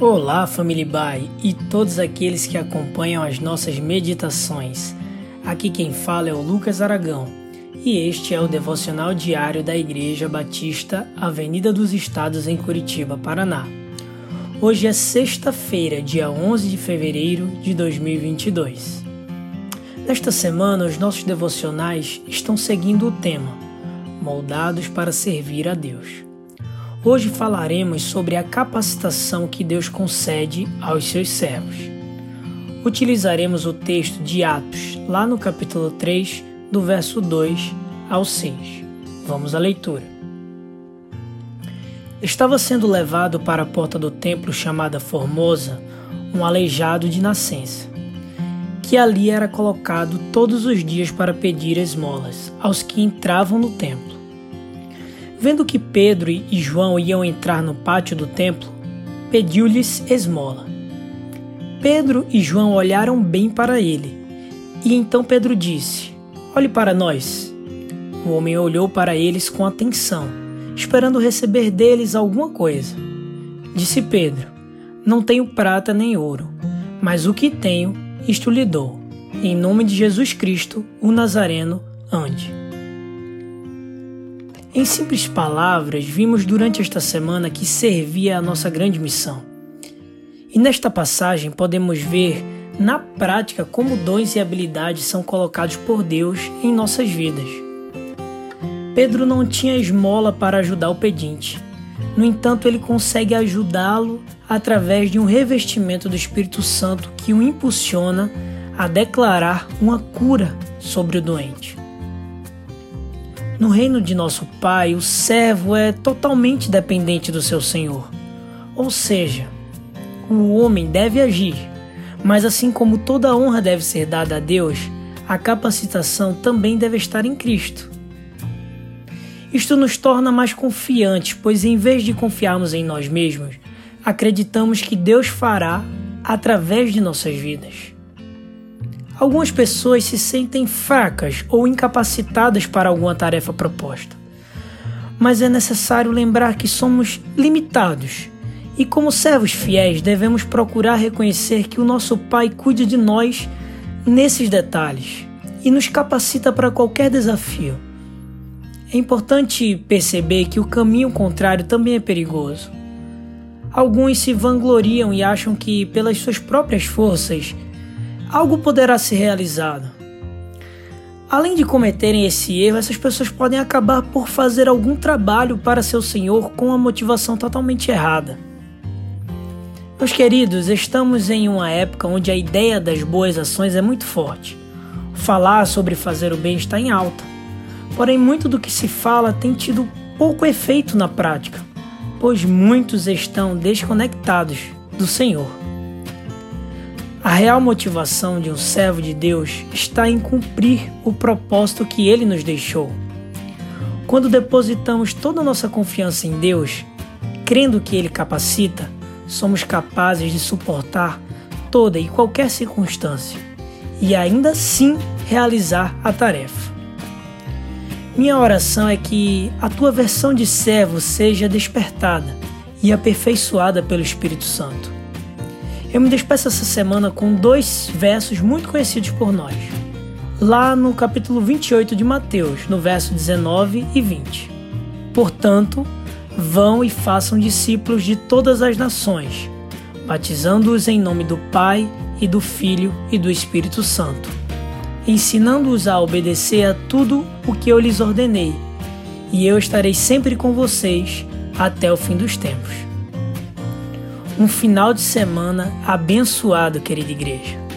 Olá, família Bai e todos aqueles que acompanham as nossas meditações. Aqui quem fala é o Lucas Aragão e este é o devocional diário da Igreja Batista Avenida dos Estados em Curitiba, Paraná. Hoje é sexta-feira, dia 11 de fevereiro de 2022. Nesta semana, os nossos devocionais estão seguindo o tema Moldados para servir a Deus. Hoje falaremos sobre a capacitação que Deus concede aos seus servos. Utilizaremos o texto de Atos, lá no capítulo 3, do verso 2 ao 6. Vamos à leitura. Estava sendo levado para a porta do templo chamada Formosa um aleijado de nascença, que ali era colocado todos os dias para pedir esmolas aos que entravam no templo. Vendo que Pedro e João iam entrar no pátio do templo, pediu-lhes esmola. Pedro e João olharam bem para ele, e então Pedro disse: Olhe para nós. O homem olhou para eles com atenção, esperando receber deles alguma coisa. Disse Pedro: Não tenho prata nem ouro, mas o que tenho, isto lhe dou. Em nome de Jesus Cristo, o Nazareno, ande. Em simples palavras, vimos durante esta semana que servia a nossa grande missão. E nesta passagem podemos ver na prática como dons e habilidades são colocados por Deus em nossas vidas. Pedro não tinha esmola para ajudar o pedinte. No entanto, ele consegue ajudá-lo através de um revestimento do Espírito Santo que o impulsiona a declarar uma cura sobre o doente. No reino de nosso Pai, o servo é totalmente dependente do seu senhor. Ou seja, o homem deve agir, mas assim como toda honra deve ser dada a Deus, a capacitação também deve estar em Cristo. Isto nos torna mais confiantes, pois em vez de confiarmos em nós mesmos, acreditamos que Deus fará através de nossas vidas. Algumas pessoas se sentem fracas ou incapacitadas para alguma tarefa proposta. Mas é necessário lembrar que somos limitados e, como servos fiéis, devemos procurar reconhecer que o nosso Pai cuida de nós nesses detalhes e nos capacita para qualquer desafio. É importante perceber que o caminho contrário também é perigoso. Alguns se vangloriam e acham que, pelas suas próprias forças, algo poderá ser realizado. Além de cometerem esse erro, essas pessoas podem acabar por fazer algum trabalho para seu Senhor com a motivação totalmente errada. Meus queridos, estamos em uma época onde a ideia das boas ações é muito forte. Falar sobre fazer o bem está em alta. Porém, muito do que se fala tem tido pouco efeito na prática, pois muitos estão desconectados do Senhor. A real motivação de um servo de Deus está em cumprir o propósito que ele nos deixou. Quando depositamos toda a nossa confiança em Deus, crendo que Ele capacita, somos capazes de suportar toda e qualquer circunstância e ainda assim realizar a tarefa. Minha oração é que a tua versão de servo seja despertada e aperfeiçoada pelo Espírito Santo eu me despeço essa semana com dois versos muito conhecidos por nós. Lá no capítulo 28 de Mateus, no verso 19 e 20. Portanto, vão e façam discípulos de todas as nações, batizando-os em nome do Pai e do Filho e do Espírito Santo, ensinando-os a obedecer a tudo o que eu lhes ordenei, e eu estarei sempre com vocês até o fim dos tempos um final de semana abençoado, querida igreja.